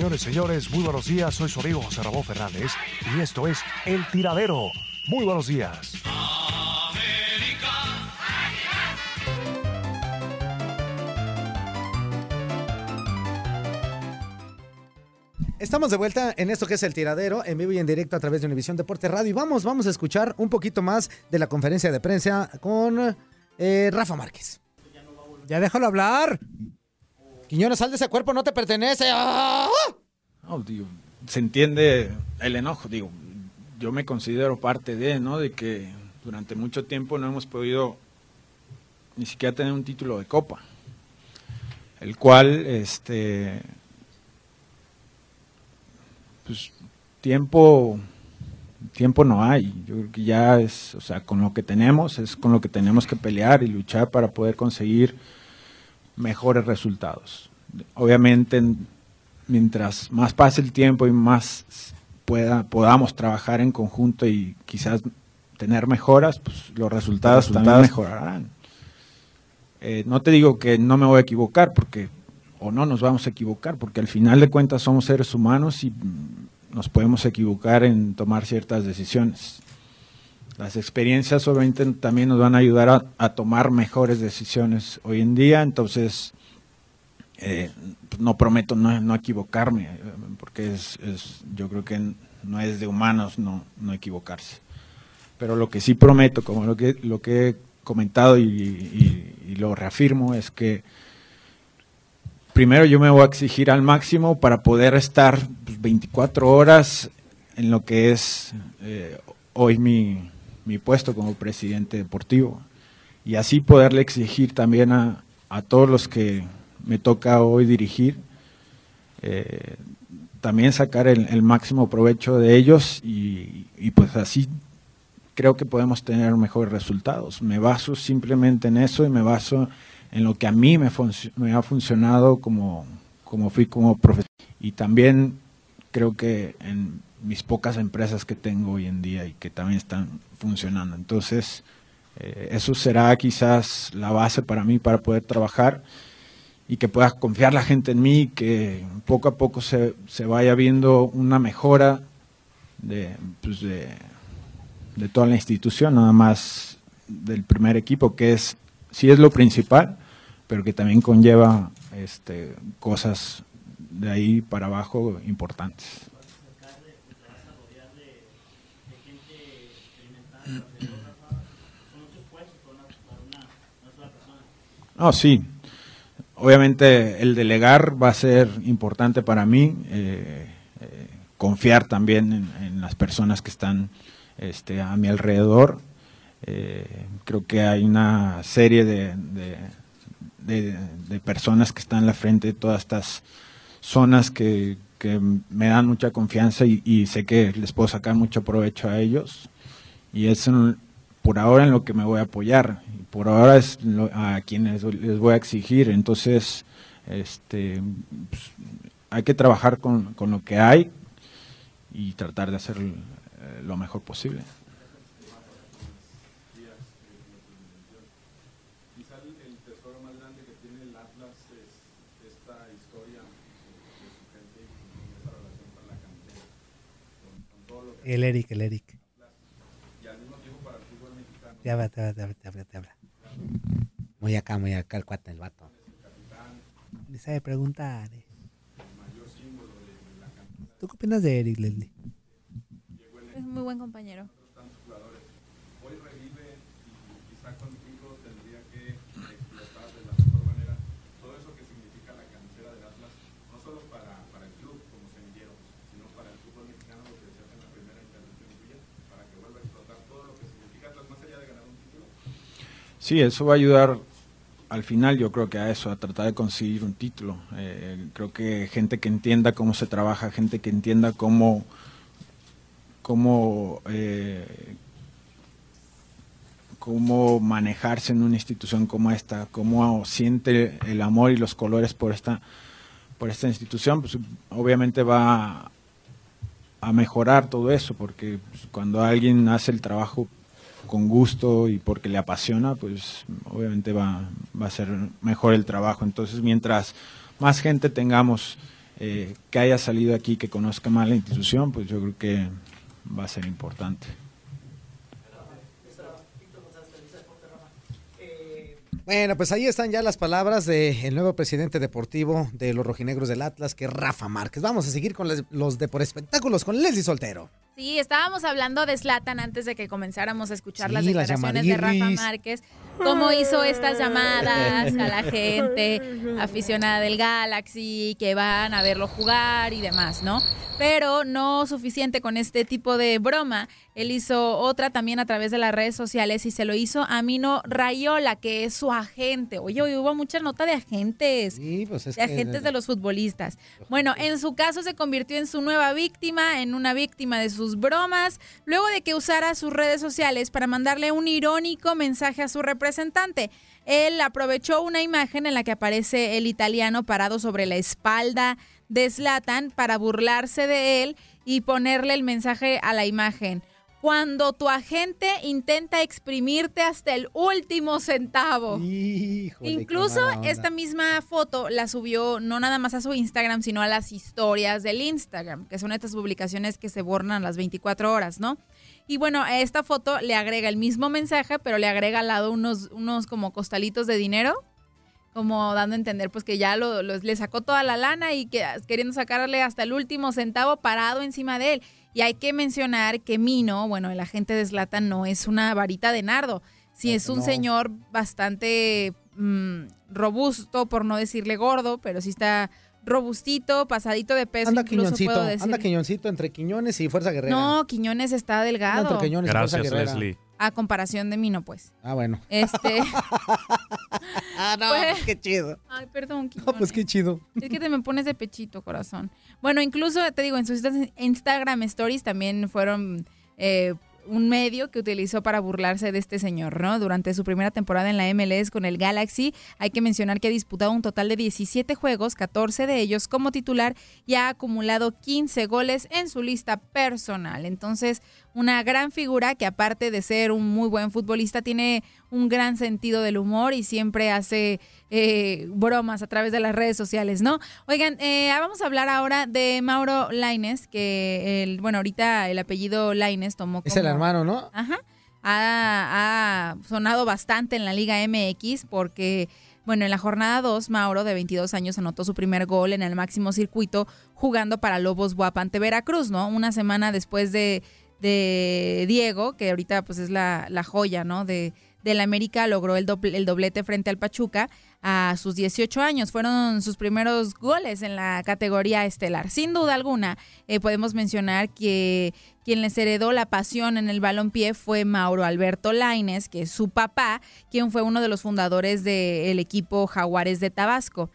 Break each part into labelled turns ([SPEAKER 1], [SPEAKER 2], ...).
[SPEAKER 1] Señores, señores, muy buenos días. Soy su amigo José Ramón Fernández y esto es El Tiradero. Muy buenos días.
[SPEAKER 2] Estamos de vuelta en esto que es el tiradero, en vivo y en directo a través de Univisión Deporte Radio. Y vamos, vamos a escuchar un poquito más de la conferencia de prensa con eh, Rafa Márquez.
[SPEAKER 3] Ya déjalo hablar.
[SPEAKER 2] Quiñones, sal de ese cuerpo, no te pertenece. ¡Ah!
[SPEAKER 4] No, digo, se entiende el enojo, digo, yo me considero parte de, ¿no? De que durante mucho tiempo no hemos podido ni siquiera tener un título de copa, el cual, este, pues tiempo, tiempo no hay. Yo creo que ya es, o sea, con lo que tenemos es con lo que tenemos que pelear y luchar para poder conseguir mejores resultados. Obviamente, mientras más pase el tiempo y más pueda, podamos trabajar en conjunto y quizás tener mejoras, pues los resultados, también mejorarán. Eh, no te digo que no me voy a equivocar, porque o no nos vamos a equivocar, porque al final de cuentas somos seres humanos y nos podemos equivocar en tomar ciertas decisiones. Las experiencias obviamente también nos van a ayudar a, a tomar mejores decisiones hoy en día, entonces eh, pues no prometo no, no equivocarme, eh, porque es, es- yo creo que no es de humanos no, no equivocarse. Pero lo que sí prometo, como lo que, lo que he comentado y, lo reafirmo, es que primero yo me voy a exigir al máximo para poder estar pues, 24 horas en lo que es eh, hoy mi, mi puesto como presidente deportivo. Y así poderle exigir también a, a todos los que me toca hoy dirigir, eh, también sacar el, máximo provecho de ellos y, y pues así creo que podemos tener mejores resultados. Me baso simplemente en eso y me baso en lo que a mí me, me ha funcionado como, como fui como profesor. Y también creo que en mis pocas empresas que tengo hoy en día y que también están funcionando. Entonces, eh, eso será quizás la base para mí para poder trabajar y que pueda confiar la gente en mí, que poco a poco se, se vaya viendo una mejora de, pues de, de toda la institución, nada más del primer equipo, que es sí es lo principal, pero que también conlleva este, cosas de ahí para abajo importantes. No, sí. Obviamente el delegar va a ser importante para mí, eh, eh, confiar también en, las personas que están este, a mi alrededor. Eh, creo que hay una serie de, personas que están en la frente de todas estas zonas que, me dan mucha confianza y, sé que les puedo sacar mucho provecho a ellos. Y es por ahora en lo que me voy a apoyar. Por ahora es lo- a quienes les voy a exigir. Entonces, este, pues, hay que trabajar con, con lo que hay y tratar de hacer eh, lo mejor posible.
[SPEAKER 3] El Eric, el Eric. Ya va, te habla, te habla, te habla, te habla. Muy acá, muy acá el cuate, el vato. Ni sabe preguntar. eh. ¿Tú qué opinas de Eric, Leslie?
[SPEAKER 5] Es un muy buen compañero.
[SPEAKER 4] Sí, eso va a ayudar al final, yo creo que a eso, a tratar de conseguir un título. Eh, creo que gente que entienda cómo se trabaja, gente que entienda cómo, cómo, eh, cómo manejarse en una institución como esta, cómo siente el amor y los colores por esta, por esta institución, pues obviamente va a mejorar todo eso, porque cuando alguien hace el trabajo con gusto y porque le apasiona, pues obviamente va, va a ser mejor el trabajo. Entonces, mientras más gente tengamos eh, que haya salido aquí, que conozca más la institución, pues yo creo que va a ser importante.
[SPEAKER 2] Bueno, pues ahí están ya las palabras del nuevo presidente deportivo de los rojinegros del Atlas, que es Rafa Márquez. Vamos a seguir con los de por espectáculos con Leslie Soltero.
[SPEAKER 5] Sí, estábamos hablando de Zlatan antes de que comenzáramos a escuchar
[SPEAKER 2] Sí,
[SPEAKER 5] las
[SPEAKER 2] las
[SPEAKER 5] declaraciones de Rafa. Márquez. Cómo hizo estas llamadas a la gente aficionada del Galaxy, que van a verlo jugar y demás, ¿no? Pero no suficiente con este tipo de broma. Él hizo otra también a través de las redes sociales y se lo hizo a Mino Rayola, que es su agente. Oye, hoy hubo mucha nota de agentes
[SPEAKER 2] Sí, pues es
[SPEAKER 5] de agentes de los futbolistas. Bueno, en su caso se convirtió en su nueva víctima, en una víctima de sus bromas, luego de que usara sus redes sociales para mandarle un irónico mensaje a su representante. Él aprovechó una imagen en la que aparece el italiano parado sobre la espalda de Zlatan para burlarse de él y ponerle el mensaje a la imagen. Cuando tu agente intenta exprimirte hasta el último centavo.
[SPEAKER 2] Híjole,
[SPEAKER 5] Incluso esta misma foto la subió no nada más a su Instagram, sino a las historias del Instagram, que son estas publicaciones que se borran las 24 horas, ¿no? Y bueno, a esta foto le agrega el mismo mensaje, pero le agrega al lado unos, unos como costalitos de dinero, como dando a entender pues que ya lo, lo- le sacó toda la lana y que queriendo sacarle hasta el último centavo parado encima de él. Y hay que mencionar que Mino, bueno, el agente de Zlatan no es una varita de nardo. Sí, es un
[SPEAKER 2] No.
[SPEAKER 5] señor bastante mm, robusto, por no decirle gordo, pero sí está robustito, pasadito de peso,
[SPEAKER 2] Anda
[SPEAKER 5] incluso
[SPEAKER 2] Quiñoncito,
[SPEAKER 5] puedo decir.
[SPEAKER 2] anda Quiñoncito entre Quiñones y Fuerza Guerrera.
[SPEAKER 5] No, Quiñones está
[SPEAKER 2] Anda
[SPEAKER 5] delgado.
[SPEAKER 2] entre Quiñones y Fuerza
[SPEAKER 6] Gracias,
[SPEAKER 2] Guerrera.
[SPEAKER 5] A comparación de Mino, pues.
[SPEAKER 2] Ah, bueno.
[SPEAKER 5] Este.
[SPEAKER 2] Ah, no,
[SPEAKER 5] Pues-
[SPEAKER 2] qué chido.
[SPEAKER 5] Ay, perdón,
[SPEAKER 2] No, pues
[SPEAKER 5] Quiñones.
[SPEAKER 2] qué chido.
[SPEAKER 5] Es que te me pones de pechito, corazón. Bueno, incluso te digo, en sus Instagram Stories también fueron eh, un medio que utilizó para burlarse de este señor, ¿no? Durante su primera temporada en la MLS con el Galaxy, hay que mencionar que ha disputado un total de 17 juegos, 14 de ellos como titular y ha acumulado 15 goles en su lista personal. Entonces, una gran figura que aparte de ser un muy buen futbolista, tiene un gran sentido del humor y siempre hace eh, bromas a través de las redes sociales, ¿no? Oigan, eh, vamos a hablar ahora de Mauro Laines, que, el, bueno, ahorita el apellido Laines tomó
[SPEAKER 2] Es
[SPEAKER 5] como-
[SPEAKER 2] el hermano, ¿no?
[SPEAKER 5] Ajá. Ha, ha sonado bastante en la Liga MX porque, bueno, en la jornada 2, Mauro, de 22 años, anotó su primer gol en el máximo circuito jugando para Lobos Guap ante Veracruz, ¿no? Una semana después de, de Diego, que ahorita pues es la, la joya, ¿no? De, del América, logró el, doble- el doblete frente al Pachuca a sus 18 años. Fueron sus primeros goles en la categoría estelar. Sin duda alguna, eh, podemos mencionar que quien les heredó la pasión en el balompié fue Mauro Alberto Laines, que es su papá, quien fue uno de los fundadores del equipo Jaguares de Tabasco.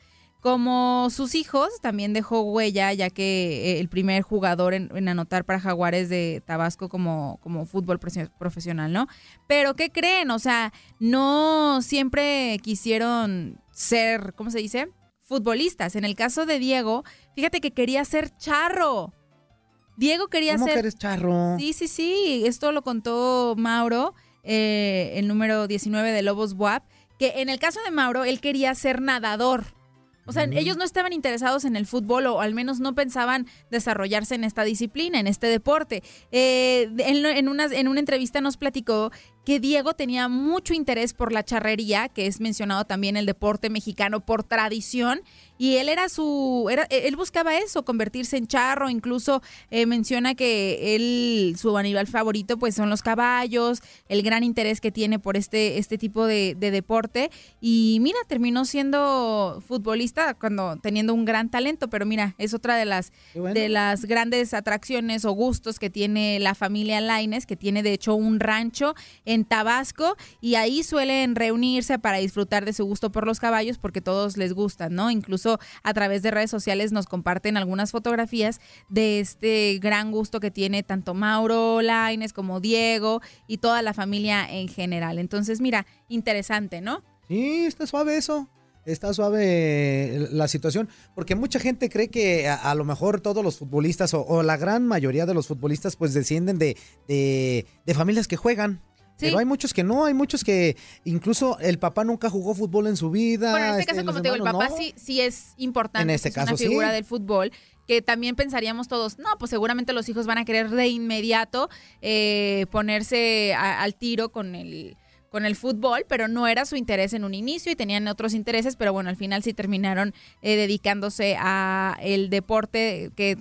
[SPEAKER 5] Como sus hijos, también dejó huella, ya que eh, el primer jugador en, en anotar para Jaguares de Tabasco como, como fútbol profe- profesional, ¿no? Pero, ¿qué creen? O sea, no siempre quisieron ser, ¿cómo se dice? Futbolistas. En el caso de Diego, fíjate que quería ser charro. Diego quería
[SPEAKER 2] ¿Cómo
[SPEAKER 5] ser...
[SPEAKER 2] que eres charro?
[SPEAKER 5] Sí, sí, sí. Esto lo contó Mauro, eh, el número 19 de Lobos WAP, que en el caso de Mauro, él quería ser nadador. O sea, ellos no estaban interesados en el fútbol o al menos no pensaban desarrollarse en esta disciplina, en este deporte. Eh, en, en unas- en una entrevista nos platicó que Diego tenía mucho interés por la charrería, que es mencionado también el deporte mexicano por tradición, y él era su, era, él buscaba eso, convertirse en charro, incluso eh, menciona que él, su animal favorito pues son los caballos, el gran interés que tiene por este, este tipo de, de deporte, y mira, terminó siendo futbolista cuando teniendo un gran talento, pero mira, es otra de las,
[SPEAKER 2] bueno.
[SPEAKER 5] de las grandes atracciones o gustos que tiene la familia Laines, que tiene de hecho un rancho en Tabasco y ahí suelen reunirse para disfrutar de su gusto por los caballos porque todos les gustan, ¿no? Incluso a través de redes sociales nos comparten algunas fotografías de este gran gusto que tiene tanto Mauro Laines como Diego y toda la familia en general. Entonces, mira, interesante, ¿no?
[SPEAKER 2] Sí, está suave eso. Está suave la situación, porque mucha gente cree que a, lo mejor todos los futbolistas o, la gran mayoría de los futbolistas pues descienden de, de, de familias que juegan.
[SPEAKER 5] Sí.
[SPEAKER 2] Pero hay muchos que no, hay muchos que incluso el papá nunca jugó fútbol en su vida.
[SPEAKER 5] Bueno, en este
[SPEAKER 2] este,
[SPEAKER 5] caso, como te digo, el papá
[SPEAKER 2] no.
[SPEAKER 5] sí, sí es importante.
[SPEAKER 2] En este
[SPEAKER 5] es
[SPEAKER 2] caso,
[SPEAKER 5] una
[SPEAKER 2] sí.
[SPEAKER 5] figura del fútbol que también pensaríamos todos, no, pues seguramente los hijos van a querer de inmediato eh, ponerse a- al tiro con el con el fútbol, pero no era su interés en un inicio y tenían otros intereses, pero bueno, al final sí terminaron eh, dedicándose a el deporte que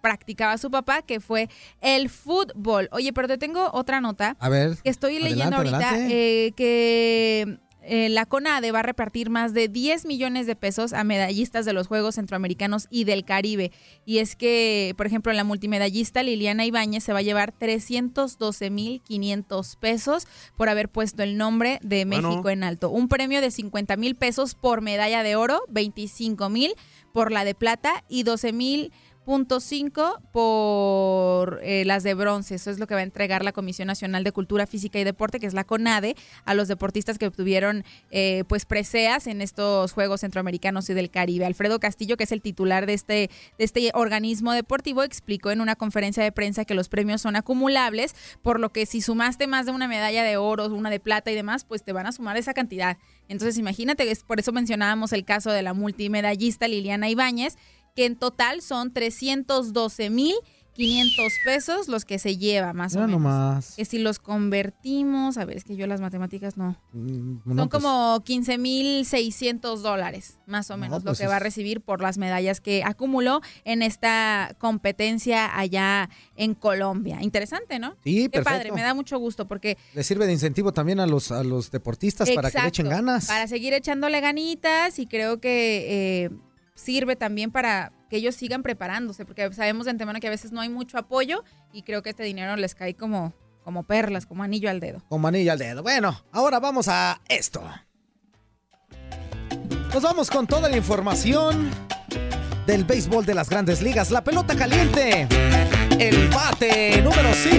[SPEAKER 5] practicaba su papá, que fue el fútbol. Oye, pero te tengo otra nota.
[SPEAKER 2] A ver.
[SPEAKER 5] Estoy leyendo
[SPEAKER 2] Adelante,
[SPEAKER 5] ahorita eh, que eh, la CONADE va a repartir más de 10 millones de pesos a medallistas de los Juegos Centroamericanos y del Caribe. Y es que, por ejemplo, la multimedallista Liliana Ibáñez se va a llevar 312.500 pesos por haber puesto el nombre de
[SPEAKER 6] Bueno.
[SPEAKER 5] México en alto. Un premio de 50 mil pesos por medalla de oro, 25 mil por la de plata y 12 mil punto cinco por eh, las de bronce. Eso es lo que va a entregar la Comisión Nacional de Cultura Física y Deporte, que es la CONADE, a los deportistas que obtuvieron eh, pues preseas en estos Juegos Centroamericanos y del Caribe. Alfredo Castillo, que es el titular de este, de este organismo deportivo, explicó en una conferencia de prensa que los premios son acumulables, por lo que si sumaste más de una medalla de oro, una de plata y demás, pues te van a sumar esa cantidad. Entonces imagínate, es por eso mencionábamos el caso de la multimedallista Liliana Ibáñez, que en total son 312 mil 500 pesos los que se lleva más o menos.
[SPEAKER 2] nomás.
[SPEAKER 5] Que si los convertimos, a ver, es que yo las matemáticas no.
[SPEAKER 2] Mm,
[SPEAKER 5] Son
[SPEAKER 2] no, pues,
[SPEAKER 5] como 15 mil 600 dólares, más o menos, lo
[SPEAKER 2] pues
[SPEAKER 5] que va a recibir por las medallas que acumuló en esta competencia allá en Colombia. Interesante, ¿no?
[SPEAKER 2] Sí,
[SPEAKER 5] Qué padre, me da mucho gusto porque
[SPEAKER 2] Le sirve de incentivo también a los, a los deportistas para que le echen ganas.
[SPEAKER 5] Para seguir echándole ganitas y creo que eh, sirve también para que ellos sigan preparándose, porque sabemos de antemano que a veces no hay mucho apoyo y creo que este dinero les cae como, como perlas, como anillo al dedo.
[SPEAKER 2] Con manilla al dedo. Bueno, ahora vamos a esto. Nos vamos con toda la información del béisbol de las grandes ligas. La pelota caliente. El bate número 5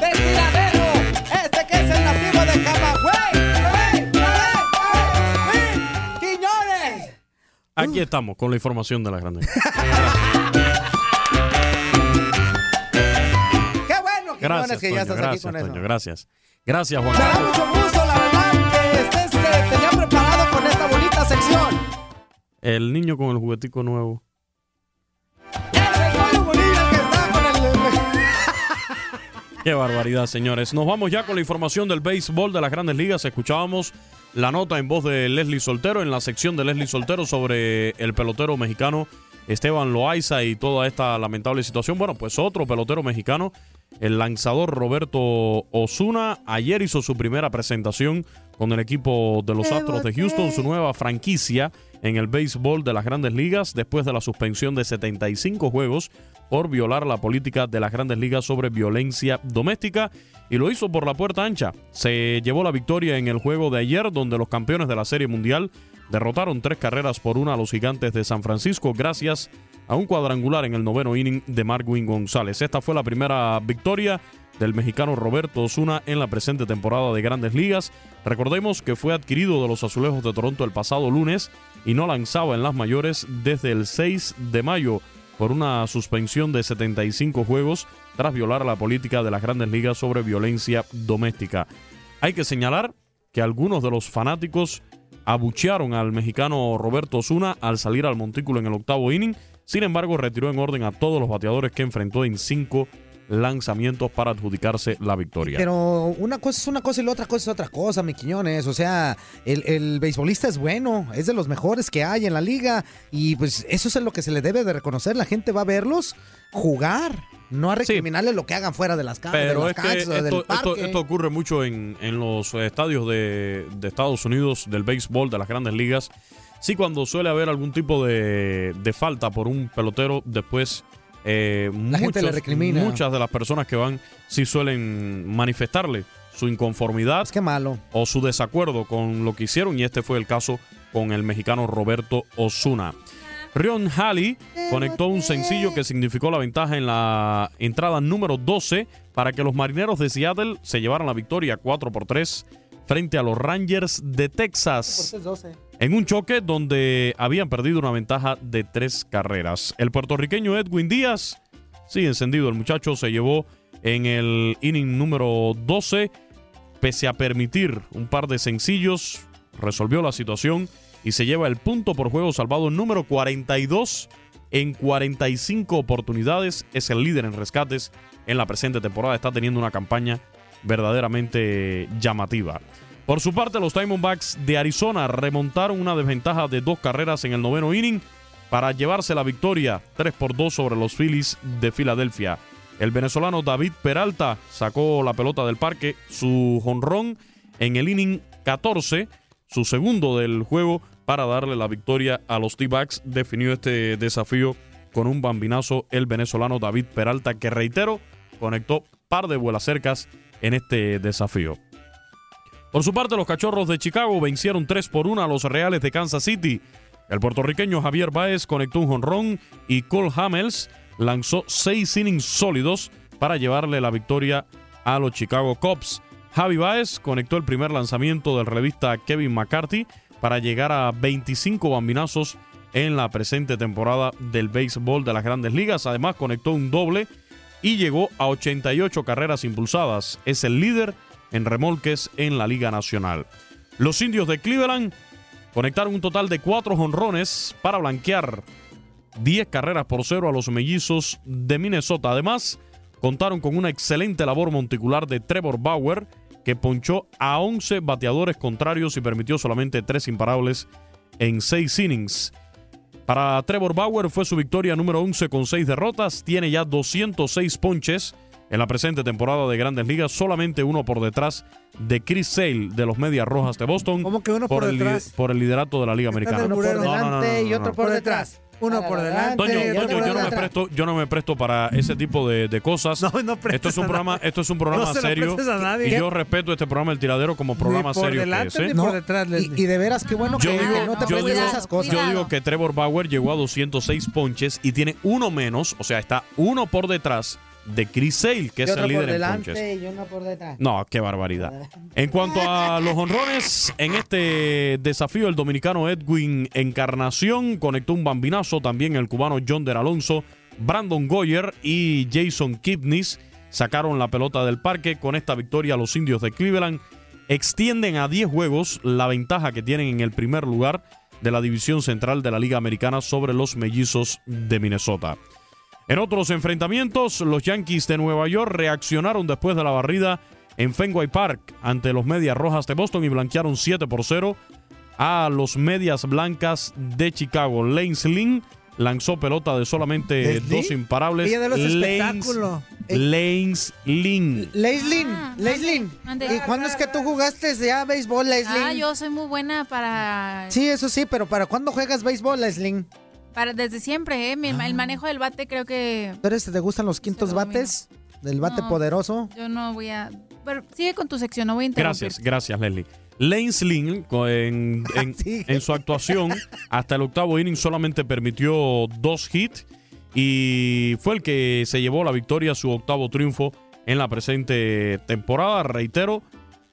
[SPEAKER 2] del tiradero.
[SPEAKER 6] Aquí estamos con la información de la grande.
[SPEAKER 2] ¡Qué bueno,
[SPEAKER 6] Gracias,
[SPEAKER 2] que ya estás aquí
[SPEAKER 6] gracias,
[SPEAKER 2] con eso!
[SPEAKER 6] Toño, gracias. Gracias, Juan
[SPEAKER 2] Me da mucho gusto, la verdad, que estés eh, tenía preparado con esta bonita sección.
[SPEAKER 6] El niño con el juguetico nuevo. Qué barbaridad, señores. Nos vamos ya con la información del béisbol de las grandes ligas. Escuchábamos la nota en voz de Leslie Soltero en la sección de Leslie Soltero sobre el pelotero mexicano Esteban Loaiza y toda esta lamentable situación. Bueno, pues otro pelotero mexicano, el lanzador Roberto Osuna, ayer hizo su primera presentación con el equipo de los Astros de Houston, su nueva franquicia en el béisbol de las grandes ligas, después de la suspensión de 75 juegos por violar la política de las grandes ligas sobre violencia doméstica y lo hizo por la puerta ancha. Se llevó la victoria en el juego de ayer donde los campeones de la Serie Mundial derrotaron tres carreras por una a los gigantes de San Francisco gracias a un cuadrangular en el noveno inning de Marwin González. Esta fue la primera victoria del mexicano Roberto Osuna en la presente temporada de Grandes Ligas. Recordemos que fue adquirido de los Azulejos de Toronto el pasado lunes y no lanzaba en las mayores desde el 6 de mayo por una suspensión de 75 juegos tras violar la política de las Grandes Ligas sobre violencia doméstica. Hay que señalar que algunos de los fanáticos abuchearon al mexicano Roberto Osuna al salir al montículo en el octavo inning. Sin embargo, retiró en orden a todos los bateadores que enfrentó en cinco lanzamientos para adjudicarse la victoria.
[SPEAKER 2] Pero una cosa es una cosa y la otra cosa es otra cosa, mi Quiñones. O sea, el, el beisbolista es bueno, es de los mejores que hay en la liga. Y pues eso es lo que se le debe de reconocer. La gente va a verlos jugar, no a recriminarle lo que hagan fuera de las, ca- de
[SPEAKER 6] Pero
[SPEAKER 2] las
[SPEAKER 6] es que
[SPEAKER 2] canchas
[SPEAKER 6] esto, esto ocurre mucho en, en los estadios de, de Estados Unidos, del béisbol, de las grandes ligas. Sí, cuando suele haber algún tipo de, de falta por un pelotero, después eh,
[SPEAKER 2] La gente le recrimina.
[SPEAKER 6] muchas de las personas que van sí suelen manifestarle su inconformidad
[SPEAKER 2] malo.
[SPEAKER 6] o su desacuerdo con lo que hicieron y este fue el caso con el mexicano Roberto Osuna. Rion Halley conectó un sencillo que significó la ventaja en la entrada número 12 para que los marineros de Seattle se llevaran la victoria 4 por 3 frente a los Rangers de Texas en un choque donde habían perdido una ventaja de tres carreras. El puertorriqueño Edwin Díaz, sí, encendido el muchacho, se llevó en el inning número 12 pese a permitir un par de sencillos, resolvió la situación y se lleva el punto por juego salvado número 42 en 45 oportunidades. Es el líder en rescates en la presente temporada. Está teniendo una campaña verdaderamente llamativa. Por su parte, los Diamondbacks de Arizona remontaron una desventaja de dos carreras en el noveno inning para llevarse la victoria 3 por 2 sobre los Phillies de Filadelfia. El venezolano David Peralta sacó la pelota del parque, su jonrón en el inning 14, su segundo del juego, para darle la victoria a los T-Backs. Definió este desafío con un bambinazo el venezolano David Peralta, que reitero, conectó par de vuelas cercas en este desafío. Por su parte, los cachorros de Chicago vencieron 3 por 1 a los Reales de Kansas City. El puertorriqueño Javier Baez conectó un jonrón y Cole Hamels lanzó seis innings sólidos para llevarle la victoria a los Chicago Cubs. Javi Baez conectó el primer lanzamiento del revista Kevin McCarthy para llegar a 25 bambinazos en la presente temporada del béisbol de las grandes ligas. Además conectó un doble y llegó a 88 carreras impulsadas. Es el líder en remolques en la Liga Nacional. Los indios de Cleveland conectaron un total de cuatro jonrones para blanquear 10 carreras por cero a los mellizos de Minnesota. Además, contaron con una excelente labor monticular de Trevor Bauer, que ponchó a 11 bateadores contrarios y permitió solamente 3 imparables en 6 innings. Para Trevor Bauer fue su victoria número 11 con 6 derrotas, tiene ya 206 ponches en la presente temporada de Grandes Ligas, solamente uno por detrás de Chris Sale de los Medias Rojas de Boston.
[SPEAKER 3] ¿Cómo que uno por,
[SPEAKER 6] el,
[SPEAKER 3] detrás?
[SPEAKER 6] por el liderato de la Liga Americana.
[SPEAKER 3] Uno por
[SPEAKER 6] No, no, no, no,
[SPEAKER 3] delante
[SPEAKER 6] no,
[SPEAKER 3] y otro por detrás. Uno por delante.
[SPEAKER 6] Toño,
[SPEAKER 3] y otro
[SPEAKER 6] Toño,
[SPEAKER 3] por
[SPEAKER 6] yo no me presto, yo no me presto para ese tipo de, de cosas.
[SPEAKER 3] No, no
[SPEAKER 6] esto es un programa, esto es un programa
[SPEAKER 3] No se lo
[SPEAKER 6] serio
[SPEAKER 3] prestes a nadie.
[SPEAKER 6] y yo respeto este programa El Tiradero como programa
[SPEAKER 3] Ni por
[SPEAKER 6] serio que
[SPEAKER 3] delante
[SPEAKER 6] es. ¿eh?
[SPEAKER 3] ni
[SPEAKER 2] No,
[SPEAKER 3] por detrás,
[SPEAKER 2] y, de veras, qué bueno
[SPEAKER 6] Yo
[SPEAKER 2] que,
[SPEAKER 6] digo-
[SPEAKER 2] que no te
[SPEAKER 6] yo digo-
[SPEAKER 2] esas cosas.
[SPEAKER 6] Yo digo que Trevor Bauer llegó a 206 ponches y tiene uno menos, o sea, está uno por detrás de Chris Sale, que es el líder
[SPEAKER 3] por
[SPEAKER 6] en
[SPEAKER 3] delante
[SPEAKER 6] ponches.
[SPEAKER 3] y uno por detrás.
[SPEAKER 6] No, qué barbaridad. En cuanto a los honrones, en este desafío el dominicano Edwin Encarnación conectó un bambinazo, también el cubano John Der Alonso, Brandon Goyer y Jason Kipnis sacaron la pelota del parque. Con esta victoria los indios de Cleveland extienden a 10 juegos la ventaja que tienen en el primer lugar de la división central de la Liga Americana sobre los mellizos de Minnesota. En otros enfrentamientos, los Yankees de Nueva York reaccionaron después de la barrida en Fenway Park ante los Medias Rojas de Boston y blanquearon 7 por 0 a los Medias Blancas de Chicago. Lane Lynn lanzó pelota de solamente dos imparables.
[SPEAKER 3] Ella de los
[SPEAKER 6] Lanes-
[SPEAKER 3] espectáculos.
[SPEAKER 6] Lanes
[SPEAKER 5] Ah,
[SPEAKER 3] Leslin.
[SPEAKER 5] mande,
[SPEAKER 3] ¿Y cuándo es que tú jugaste ya béisbol, Leslin?
[SPEAKER 5] Ah, yo soy muy buena para,
[SPEAKER 3] Sí, eso sí, pero ¿para cuándo juegas béisbol, Leslin?
[SPEAKER 5] Para desde siempre, ¿eh? Mi-
[SPEAKER 3] Ah.
[SPEAKER 5] El manejo del bate creo que
[SPEAKER 3] ¿Tú eres, te gustan los quintos bates? ¿Del bate
[SPEAKER 5] No.
[SPEAKER 3] poderoso?
[SPEAKER 5] yo no voy a... Pero sigue con tu sección, no voy a interrumpir.
[SPEAKER 6] Gracias, gracias, Leslie. Lane Lynn, co- en, en-
[SPEAKER 3] Sí.
[SPEAKER 6] en su actuación, hasta el octavo inning solamente permitió dos hits y fue el que se llevó la victoria, su octavo triunfo en la presente temporada. Reitero,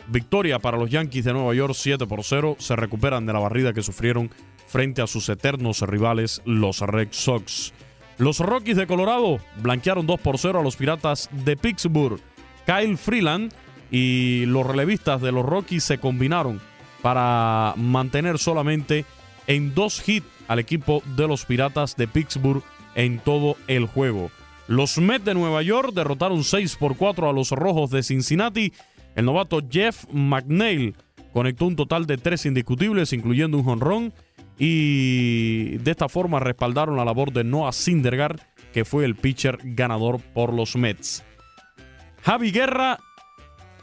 [SPEAKER 6] victoria para los Yankees de Nueva York 7 por 0. Se recuperan de la barrida que sufrieron frente a sus eternos rivales, los Red Sox. Los Rockies de Colorado blanquearon 2 por 0 a los Piratas de Pittsburgh. Kyle Freeland y los relevistas de los Rockies se combinaron para mantener solamente en dos hits al equipo de los Piratas de Pittsburgh en todo el juego. Los Mets de Nueva York derrotaron 6 por 4 a los Rojos de Cincinnati. El novato Jeff McNeil conectó un total de tres indiscutibles, incluyendo un jonrón, y de esta forma respaldaron la labor de Noah Syndergaard, que fue el pitcher ganador por los Mets. Javi Guerra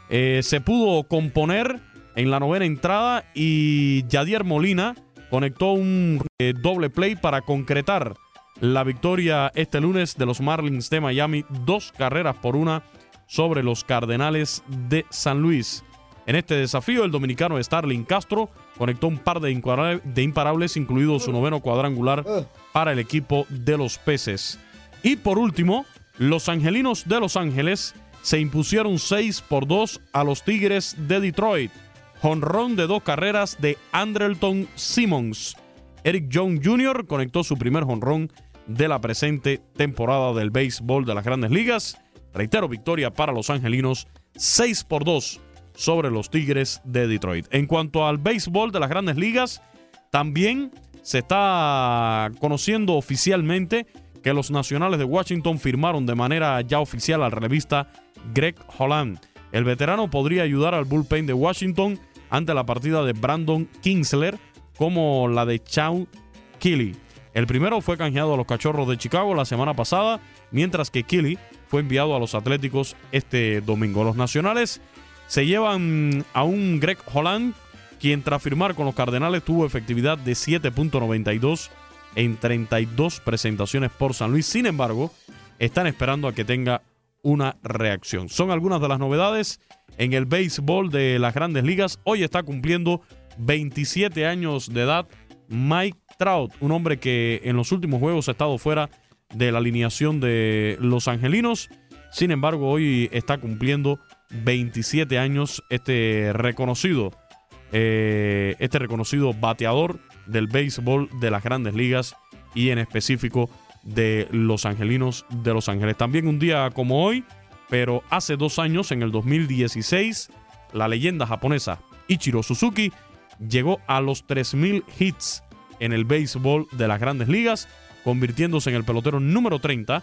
[SPEAKER 6] eh, se pudo componer en la novena entrada y Yadier Molina conectó un eh, doble play para concretar la victoria este lunes de los Marlins de Miami, dos carreras por una sobre los Cardenales de San Luis. En este desafío, el dominicano Starling Castro conectó un par de, imparables, incluido su noveno cuadrangular para el equipo de los Peces. Y por último, los Angelinos de Los Ángeles se impusieron 6 por 2 a los Tigres de Detroit. Honrón de dos carreras de Andrelton Simmons. Eric Jones Jr. conectó su primer honrón de la presente temporada del béisbol de las grandes ligas. Reitero, victoria para los angelinos 6 por 2 sobre los Tigres de Detroit. En cuanto al béisbol de las grandes ligas, también se está conociendo oficialmente que los nacionales de Washington firmaron de manera ya oficial al revista Greg Holland. El veterano podría ayudar al bullpen de Washington ante la partida de Brandon Kingsler como la de Chau Kelly. El primero fue canjeado a los Cachorros de Chicago la semana pasada, mientras que Kelly fue enviado a los Atléticos este domingo. Los nacionales se llevan a un Greg Holland, quien tras firmar con los Cardenales tuvo efectividad de 7.92 en 32 presentaciones por San Luis. Sin embargo, están esperando a que tenga una reacción. Son algunas de las novedades en el béisbol de las grandes ligas. Hoy está cumpliendo 27 años de edad Mike Trout, un hombre que en los últimos juegos ha estado fuera de la alineación de los angelinos. Sin embargo, hoy está cumpliendo 27 años este reconocido, eh, este reconocido bateador del béisbol de las grandes ligas y en específico de los angelinos de Los Ángeles. También un día como hoy, pero hace dos años, en el 2016, la leyenda japonesa Ichiro Suzuki llegó a los 3.000 hits en el béisbol de las grandes ligas, convirtiéndose en el pelotero número 30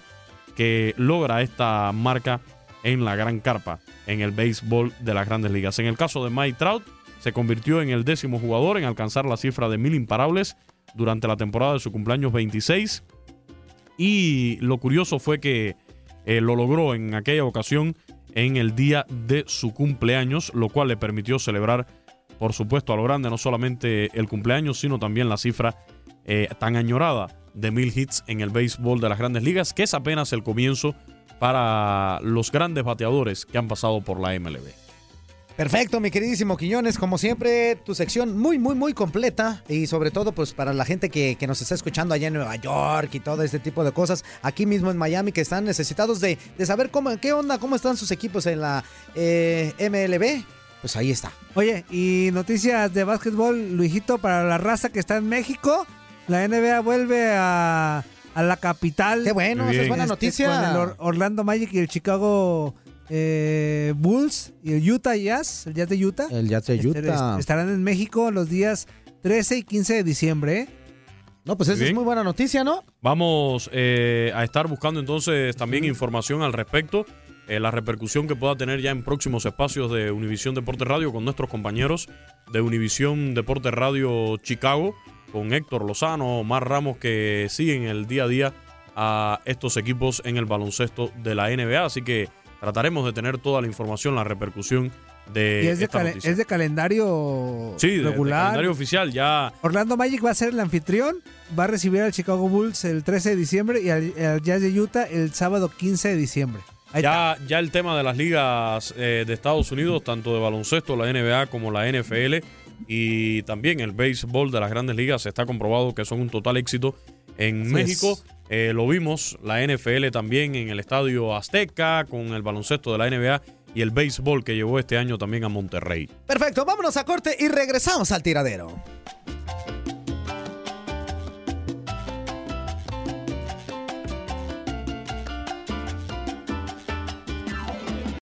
[SPEAKER 6] que logra esta marca en la gran carpa en el béisbol de las grandes ligas. En el caso de Mike Trout, se convirtió en el décimo jugador en alcanzar la cifra de mil imparables durante la temporada de su cumpleaños 26. Y lo curioso fue que eh, lo logró en aquella ocasión en el día de su cumpleaños, lo cual le permitió celebrar, por supuesto, a lo grande no solamente el cumpleaños, sino también la cifra eh, tan añorada de mil hits en el béisbol de las grandes ligas, que es apenas el comienzo para los grandes bateadores que han pasado por la MLB.
[SPEAKER 2] Perfecto, mi queridísimo Quiñones, como siempre, tu sección muy, muy, muy completa y sobre todo pues para la gente que, que nos está escuchando allá en Nueva York y todo este tipo de cosas, aquí mismo en Miami que están necesitados de, de saber cómo, qué onda, cómo están sus equipos en la eh, MLB, pues ahí está.
[SPEAKER 3] Oye, y noticias de básquetbol, Luisito, para la raza que está en México, la NBA vuelve a, a la capital.
[SPEAKER 2] Qué bueno, esa es buena
[SPEAKER 3] Este,
[SPEAKER 2] noticia.
[SPEAKER 3] con el Or- Orlando Magic y el Chicago eh, Bulls y el Utah Jazz, el Jazz de Utah.
[SPEAKER 2] El Jazz de
[SPEAKER 3] Este,
[SPEAKER 2] Utah.
[SPEAKER 3] est- estarán en México los días 13 y 15 de diciembre. ¿eh?
[SPEAKER 2] No, pues esa
[SPEAKER 6] Bien.
[SPEAKER 2] es muy buena noticia, ¿no?
[SPEAKER 6] Vamos eh, a estar buscando entonces también información al respecto, eh, la repercusión que pueda tener ya en próximos espacios de Univisión Deporte Radio con nuestros compañeros de Univisión Deporte Radio Chicago, con Héctor Lozano, Omar Ramos, que siguen el día a día a estos equipos en el baloncesto de la NBA. Así que trataremos de tener toda la información, la repercusión de,
[SPEAKER 3] y es de,
[SPEAKER 6] esta
[SPEAKER 3] cale-
[SPEAKER 6] noticia.
[SPEAKER 3] es de calendario
[SPEAKER 6] sí, de- de
[SPEAKER 3] regular.
[SPEAKER 6] calendario oficial. Ya
[SPEAKER 3] Orlando Magic va a ser el anfitrión, va a recibir al Chicago Bulls el 13 de diciembre y al, al Jazz de Utah el sábado 15 de diciembre. Ahí está.
[SPEAKER 6] Ya, ya el tema de las ligas eh, de Estados Unidos, tanto de baloncesto, la NBA como la NFL y también el béisbol de las grandes ligas, está comprobado que son un total éxito en México. Eh, lo vimos, la NFL también en el Estadio Azteca, con el baloncesto de la NBA y el béisbol que llevó este año también a Monterrey.
[SPEAKER 2] Perfecto, vámonos a corte y regresamos al tiradero.